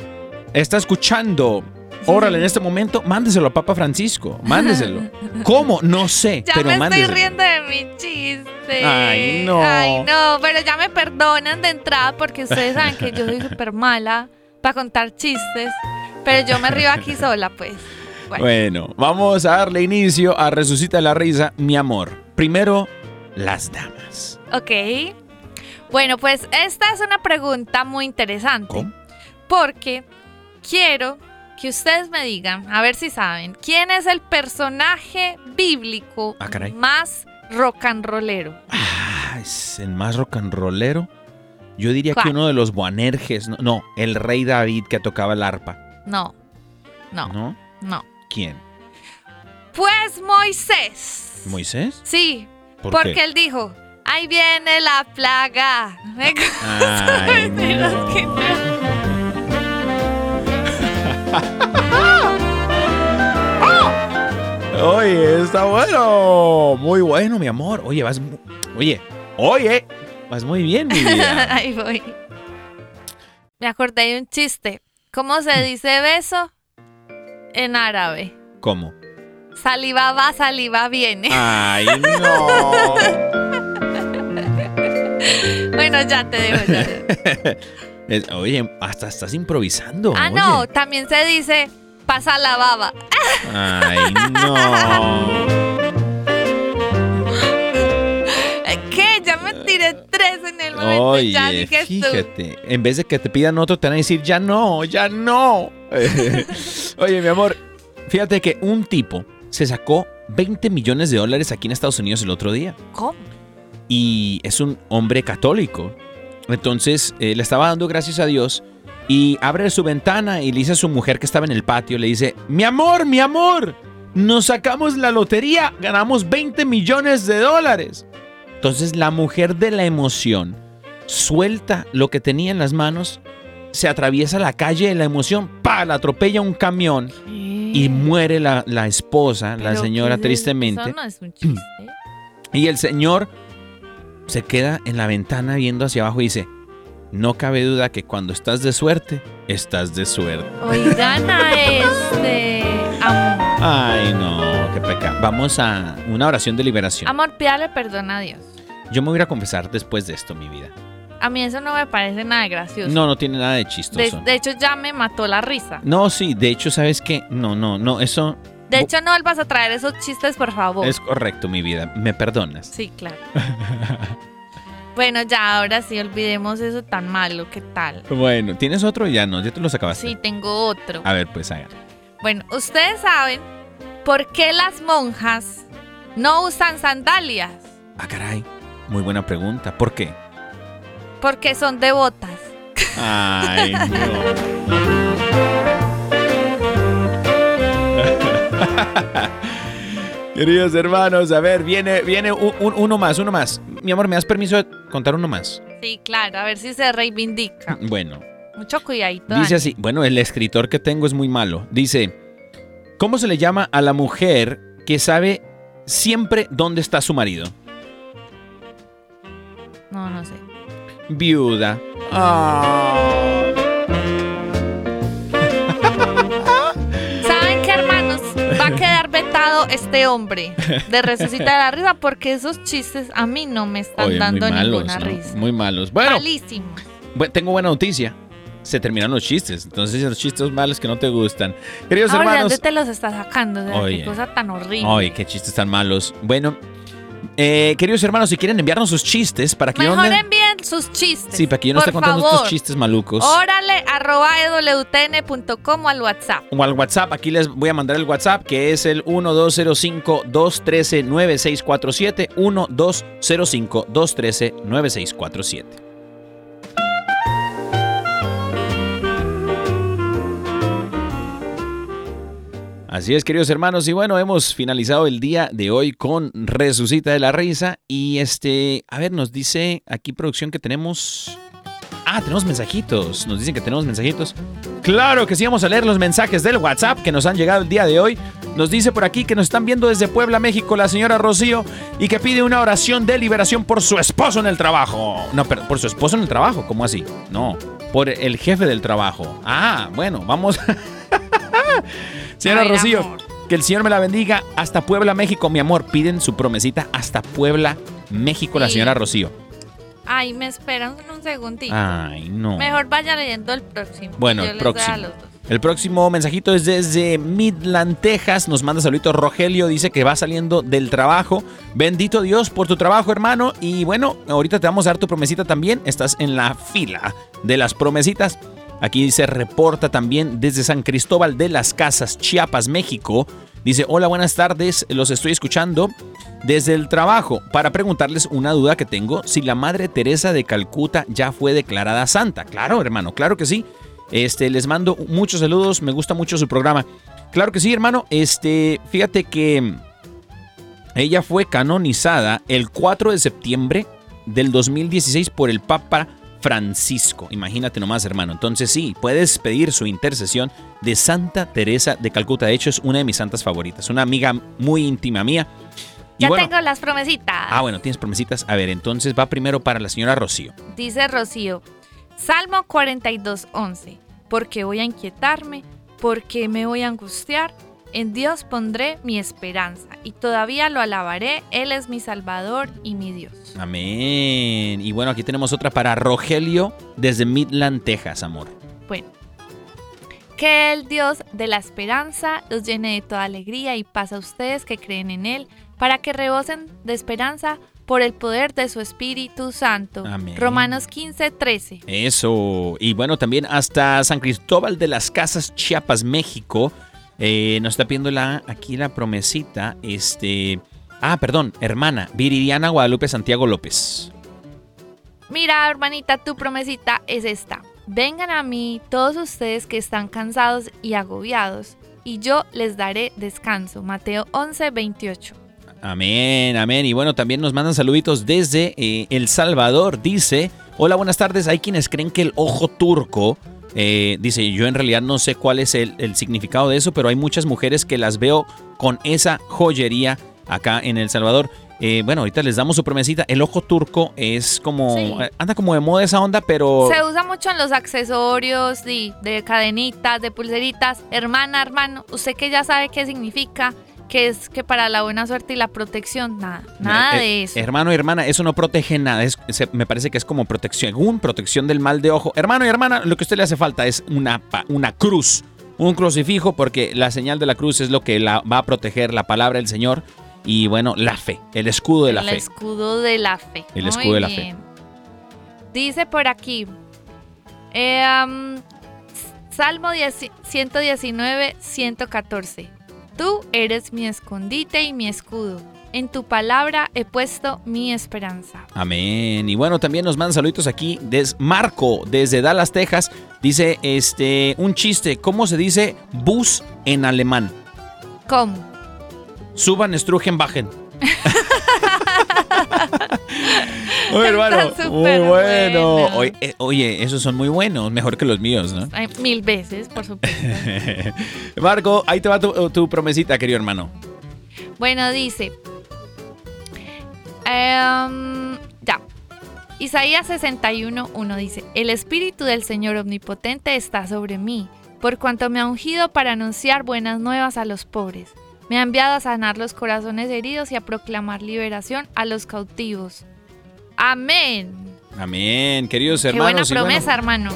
está escuchando, órale en este momento, mándeselo a Papa Francisco, mándeselo. ¿Cómo? No sé, Ya pero me mándeselo. estoy riendo de mi chiste. Ay, no. Ay, no, pero ya me perdonan de entrada porque ustedes saben que yo soy súper mala para contar chistes. Pero yo me río aquí sola, pues. Bueno, Bueno, vamos a darle inicio a Resucita la Risa, mi amor. Primero, las damas. ok. Bueno, pues esta es una pregunta muy interesante. ¿Cómo? Porque quiero que ustedes me digan, a ver si saben, ¿quién es el personaje bíblico Ah, más rock and rollero? Ah, es el más rock and rollero. Yo diría que uno de los Boanerges, no, no, el rey David que tocaba el arpa, No, no, ¿no? no. ¿Quién? Pues Moisés. ¿Moisés? Sí, ¿Por porque qué? él dijo, ahí viene la plaga. Me Ay, no. No. Oye, está bueno. Muy bueno, mi amor. Oye, vas. Oye, oye, vas muy bien, mi vida. Ahí voy. Me acordé de un chiste. ¿Cómo se dice beso en árabe? ¿Cómo? Saliva va, saliva viene. Ay, no. Bueno, ya te dejo. ya. Es- Oye, hasta estás improvisando. Ah, oye. no, también se dice pasa la baba. Ay, no. ¿Qué? Ya me tiré tres en el momento. ya Oye, dije tú. fíjate. En vez de que te pidan otro, te van a decir, ya no, ya no. Oye, mi amor, fíjate que un tipo se sacó 20 millones de dólares aquí en Estados Unidos el otro día. ¿Cómo? y es un hombre católico. Entonces eh, le estaba dando gracias a Dios y abre su ventana y le dice a su mujer que estaba en el patio, le dice, mi amor, mi amor, nos sacamos la lotería, ganamos 20 millones de dólares. Entonces la mujer de la emoción suelta lo que tenía en las manos, se atraviesa la calle de la emoción, pa, la atropella un camión y muere la, la esposa, la ¿Pero señora tristemente. No es un chiste. Y el señor se queda en la ventana viendo hacia abajo y dice, no cabe duda que cuando estás de suerte, estás de suerte. Oigan a este. Amor, Ay, no, qué pecado. Vamos a una oración de liberación. amor pídale perdón a Dios. Yo me voy a confesar después de esto, mi vida. A mí eso no me parece nada de gracioso. No, no tiene nada de de, chistoso. de hecho, ya me mató la risa. No, sí, de hecho, ¿sabes qué? No, no, no, eso De hecho, no vuelvas a traer esos chistes, por favor. es correcto, mi vida. ¿Me perdonas? Sí, claro. bueno, ya, ahora sí, olvidemos eso tan malo. ¿Qué tal? Bueno, ¿tienes otro? Ya no, ya te los acabaste. Sí, tengo otro. A ver, pues hagan. Bueno, ustedes saben por qué las monjas no usan sandalias. Ah, caray. Muy buena pregunta. ¿Por qué? Porque son devotas. Ay, no. Queridos hermanos, a ver, viene, viene un- un- uno más, uno más. Mi amor, ¿me das permiso de contar uno más? Sí, claro, a ver si se reivindica. Bueno, Mucho cuidadito. dice Dani. así. Bueno, el escritor que tengo es muy malo. Dice, ¿cómo se le llama a la mujer que sabe siempre dónde está su marido? No, no sé. Viuda. ¿Saben este hombre de Resucita de la Risa porque esos chistes a mí no me están Oye, dando malos, ninguna ¿no? risa. Muy malos. Bueno. Bu- tengo buena noticia. Se terminaron los chistes. Entonces, los chistes malos que no te gustan. Queridos Ahora, ¿de hermanos. dónde te los estás sacando? O sea, Oye. qué cosa tan horrible. Ay, qué chistes tan malos. Bueno, eh, queridos hermanos, si quieren enviarnos sus chistes para que yo Mejor no. envíen sus chistes. Sí, para que yo no esté contando favor. estos chistes malucos. Órale, arroba ewtn.com o al WhatsApp. O al WhatsApp, aquí les voy a mandar el WhatsApp que es el 1205-213-9647. 1205-213-9647. Así es, queridos hermanos, y bueno, hemos finalizado el día de hoy con Resucita de la Risa. Y este, a ver, nos dice aquí producción que tenemos. Ah, tenemos mensajitos. Nos dicen que tenemos mensajitos. Claro que sí, vamos a leer los mensajes del WhatsApp que nos han llegado el día de hoy. Nos dice por aquí que nos están viendo desde Puebla, México, la señora Rocío, y que pide una oración de liberación por su esposo en el trabajo. No, pero por su esposo en el trabajo, ¿cómo así? No, por el jefe del trabajo. Ah, bueno, vamos. señora Rocío, amor. que el Señor me la bendiga. Hasta Puebla, México, mi amor. Piden su promesita hasta Puebla, México, la señora Rocío. Ay, me esperan un segundito. Ay, no. Mejor vaya leyendo el próximo. Bueno, el próximo. El próximo mensajito es desde Midland, Texas. Nos manda saluditos Rogelio. Dice que va saliendo del trabajo. Bendito Dios por tu trabajo, hermano. Y bueno, ahorita te vamos a dar tu promesita también. Estás en la fila de las promesitas. Aquí se reporta también desde San Cristóbal de las Casas, Chiapas, México. Dice, hola, buenas tardes. Los estoy escuchando desde el trabajo para preguntarles una duda que tengo. Si la Madre Teresa de Calcuta ya fue declarada santa. Claro, hermano, claro que sí. Este, les mando muchos saludos, me gusta mucho su programa. Claro que sí, hermano. Este, fíjate que ella fue canonizada el 4 de septiembre del 2016 por el Papa Francisco. Imagínate nomás, hermano. Entonces sí, puedes pedir su intercesión de Santa Teresa de Calcuta. De hecho, es una de mis santas favoritas, una amiga muy íntima mía. Y Ya bueno, tengo las promesitas. ah, bueno, tienes promesitas. A ver, entonces va primero para la señora Rocío. Dice Rocío, Salmo 42.11, porque voy a inquietarme, porque me voy a angustiar, en Dios pondré mi esperanza y todavía lo alabaré, Él es mi Salvador y mi Dios. Amén. Y bueno, aquí tenemos otra para Rogelio desde Midland, Texas, amor. Bueno, que el Dios de la esperanza los llene de toda alegría y paz a ustedes que creen en Él, para que rebosen de esperanza por el poder de su Espíritu Santo. Amén. Romanos 15.13. Eso. Y bueno, también hasta San Cristóbal de las Casas, Chiapas, México. Eh, nos está pidiendo la, aquí la promesita. Este. Ah, perdón, hermana, Viridiana Guadalupe Santiago López. Mira, hermanita, tu promesita es esta. Vengan a mí todos ustedes que están cansados y agobiados, y yo les daré descanso. Mateo 11, 28. Amén, amén. Y bueno, también nos mandan saluditos desde eh, El Salvador. Dice, hola, buenas tardes. Hay quienes creen que el ojo turco, eh, dice, yo en realidad no sé cuál es el, el significado de eso, pero hay muchas mujeres que las veo con esa joyería acá en El Salvador. Eh, bueno, ahorita les damos su promesita. El ojo turco es como, Sí. anda como de moda esa onda, pero... Se usa mucho en los accesorios, sí, de cadenitas, de pulseritas. Hermana, hermano, usted que ya sabe qué significa, que es que para la buena suerte y la protección, nada, nada Eh, de eso. Hermano y hermana, eso no protege nada. Es, se- me parece que es como protección, según protección del mal de ojo. Hermano y hermana, lo que a usted le hace falta es una, una cruz, un crucifijo, porque la señal de la cruz es lo que la, va a proteger la palabra del Señor. Y bueno, la fe, el escudo de la el fe. escudo de la fe. El Muy escudo de la fe. Dice por aquí, eh, um, Salmo 10 119, 114. Tú eres mi escondite y mi escudo. En tu palabra he puesto mi esperanza. Amén. Y bueno, también nos mandan saluditos aquí desde Marco, desde Dallas, Texas. Dice este un chiste. ¿Cómo se dice bus en alemán? ¿Cómo? Suban, estrujen, bajen. Están hermano, muy bueno. Oye, eh, oye, esos son muy buenos, mejor que los míos, ¿no? Ay, mil veces, por supuesto. Marco, ahí te va tu, tu promesita, querido hermano. Bueno, dice. em, ya. Isaías 61, 1 dice: El Espíritu del Señor Omnipotente está sobre mí, por cuanto me ha ungido para anunciar buenas nuevas a los pobres. Me ha enviado a sanar los corazones heridos y a proclamar liberación a los cautivos. Amén. Amén, queridos Qué hermanos. buena y bueno, promesa, hermano.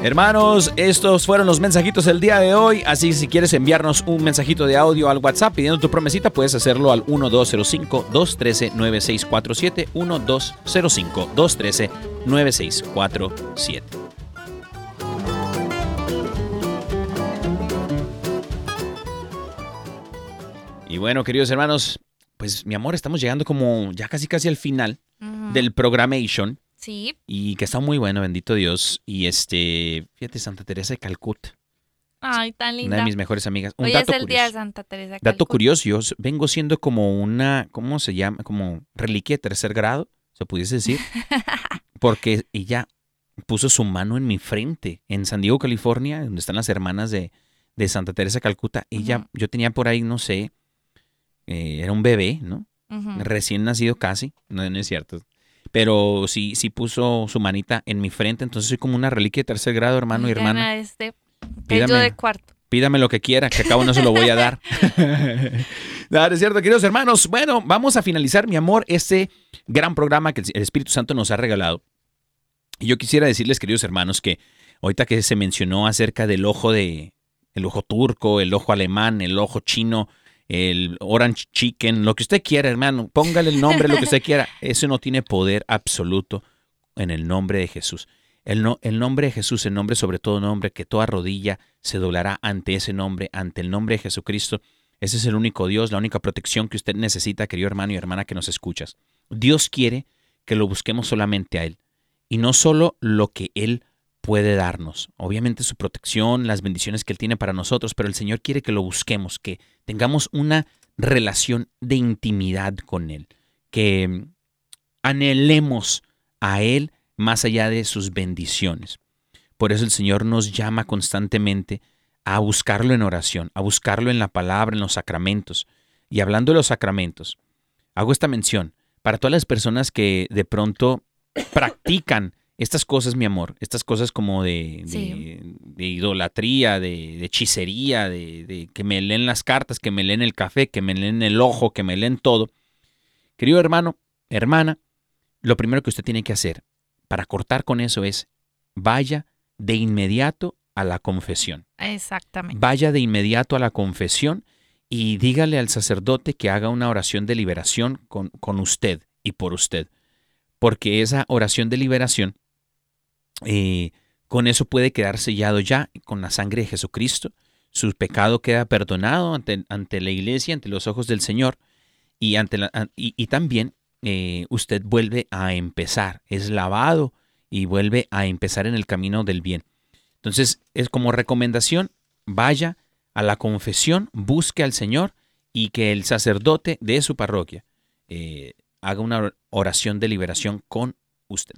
Hermanos, estos fueron los mensajitos del día de hoy. Así que si quieres enviarnos un mensajito de audio al WhatsApp pidiendo tu promesita, puedes hacerlo al 1205-213-9647. 1205-213-9647. Y bueno, queridos hermanos, pues mi amor, estamos llegando como ya casi casi al final del programation. Sí, Y que está muy bueno, bendito Dios. Y este, fíjate, Santa Teresa de Calcuta. Ay, tan linda. una de mis mejores amigas. Un Hoy dato es el día de. Santa Teresa. de Dato curioso, yo vengo siendo como una, ¿cómo se llama? Como reliquia de tercer grado, se pudiese decir, porque ella puso su mano en mi frente en San Diego, California, donde están las hermanas de, de Santa Teresa de Calcuta. Ella, yo tenía por ahí, no sé, eh, era un bebé, ¿no? Recién nacido casi, no, no es cierto. Pero sí, sí puso su manita en mi frente, entonces soy como una reliquia de tercer grado, hermano y hermana. este Pídame. de cuarto. Pídame lo que quiera, que acabo no se lo voy a dar. no es cierto, queridos hermanos. Bueno, vamos a finalizar, mi amor, este gran programa que el Espíritu Santo nos ha regalado. Y yo quisiera decirles, queridos hermanos, que ahorita que se mencionó acerca del ojo de el ojo turco, el ojo alemán, el ojo chino, el orange chicken, lo que usted quiera, hermano, póngale el nombre, lo que usted quiera. Eso no tiene poder absoluto en el nombre de Jesús. El, no, el nombre de Jesús, el nombre sobre todo nombre, que toda rodilla se doblará ante ese nombre, ante el nombre de Jesucristo. Ese es el único Dios, la única protección que usted necesita, querido hermano y hermana que nos escuchas. Dios quiere que lo busquemos solamente a Él y no solo lo que Él puede darnos. Obviamente su protección, las bendiciones que Él tiene para nosotros, pero el Señor quiere que lo busquemos, que tengamos una relación de intimidad con Él, que mm, anhelemos a Él más allá de sus bendiciones. Por eso el Señor nos llama constantemente a buscarlo en oración, a buscarlo en la palabra, en los sacramentos. Y hablando de los sacramentos, hago esta mención para todas las personas que de pronto practican estas cosas, mi amor, estas cosas como de, de- Sí. de idolatría, de, de hechicería, de, de que me leen las cartas, que me leen el café, que me leen el ojo, que me leen todo. Querido hermano, hermana, lo primero que usted tiene que hacer para cortar con eso es vaya de inmediato a la confesión. Exactamente. Vaya de inmediato a la confesión y dígale al sacerdote que haga una oración de liberación con, con usted y por usted. Porque esa oración de liberación, eh, con eso puede quedar sellado ya con la sangre de Jesucristo. Su pecado queda perdonado ante, ante la iglesia, ante los ojos del Señor. Y, ante y también eh, usted vuelve a empezar, es lavado y vuelve a empezar en el camino del bien. Entonces, es como recomendación, vaya a la confesión, busque al Señor y que el sacerdote de su parroquia eh, haga una oración de liberación con usted.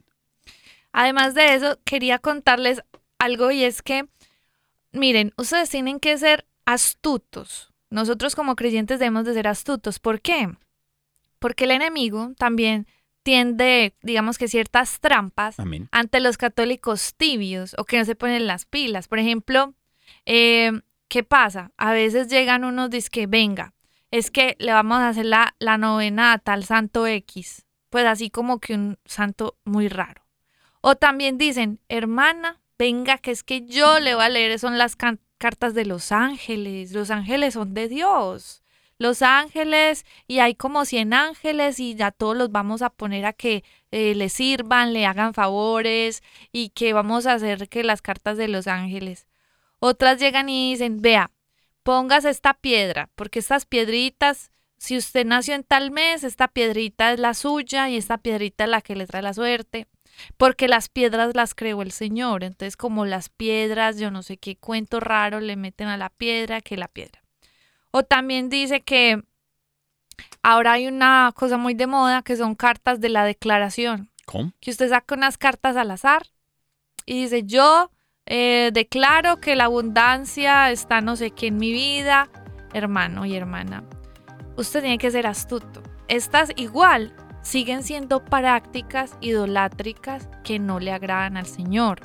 Además de eso, quería contarles algo y es que, miren, ustedes tienen que ser astutos. Nosotros como creyentes debemos de ser astutos. ¿Por qué? Porque el enemigo también tiende, digamos que ciertas trampas Amén. ante los católicos tibios o que no se ponen las pilas. Por ejemplo, eh, ¿qué pasa? A veces llegan unos que venga, es que le vamos a hacer la, la novena a tal santo X. Pues así como que un santo muy raro. O también dicen, hermana, venga, que es que yo le voy a leer, son las cartas de los ángeles. Los ángeles son de Dios. Los ángeles, y hay como 100 ángeles, y ya todos los vamos a poner a que eh, le sirvan, le hagan favores, y que vamos a hacer que las cartas de los ángeles. Otras llegan y dicen, vea, póngase esta piedra, porque estas piedritas, si usted nació en tal mes, esta piedrita es la suya y esta piedrita es la que le trae la suerte. Porque las piedras las creó el Señor. Entonces, como las piedras, yo no sé qué cuento raro le meten a la piedra, que la piedra. O también dice que ahora hay una cosa muy de moda que son cartas de la declaración ¿Cómo? que usted saca unas cartas al azar y dice, yo eh, declaro que la abundancia está no sé qué en mi vida, hermano y hermana. Usted tiene que ser astuto. Estas igual siguen siendo prácticas idolátricas que no le agradan al Señor.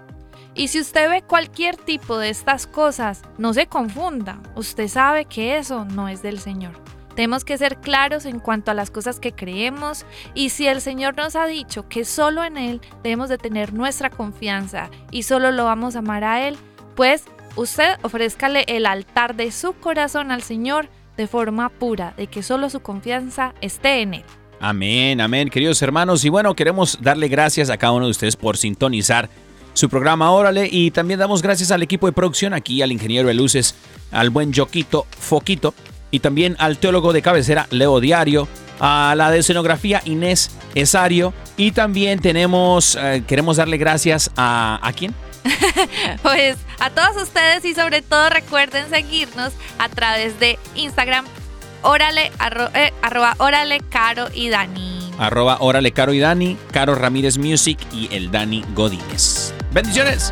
Y si usted ve cualquier tipo de estas cosas, no se confunda. Usted sabe que eso no es del Señor. Tenemos que ser claros en cuanto a las cosas que creemos y si el Señor nos ha dicho que solo en Él debemos de tener nuestra confianza y solo lo vamos a amar a Él, pues usted ofrézcale el altar de su corazón al Señor de forma pura, de que solo su confianza esté en Él. Amén, amén, queridos hermanos. Y bueno, queremos darle gracias a cada uno de ustedes por sintonizar su programa Órale. Y también damos gracias al equipo de producción, aquí al ingeniero de luces, al buen Joquito Foquito. Y también al teólogo de cabecera, Leo Diario. A la de escenografía, Inés Esario. Y también tenemos, eh, queremos darle gracias a... ¿A quién? Pues a todos ustedes y sobre todo recuerden seguirnos a través de Instagram, órale, arro- eh, arroba órale, caro y Dani. Arroba Órale Caro y Dani, Caro Ramírez Music y el Dani Godínez. Bendiciones.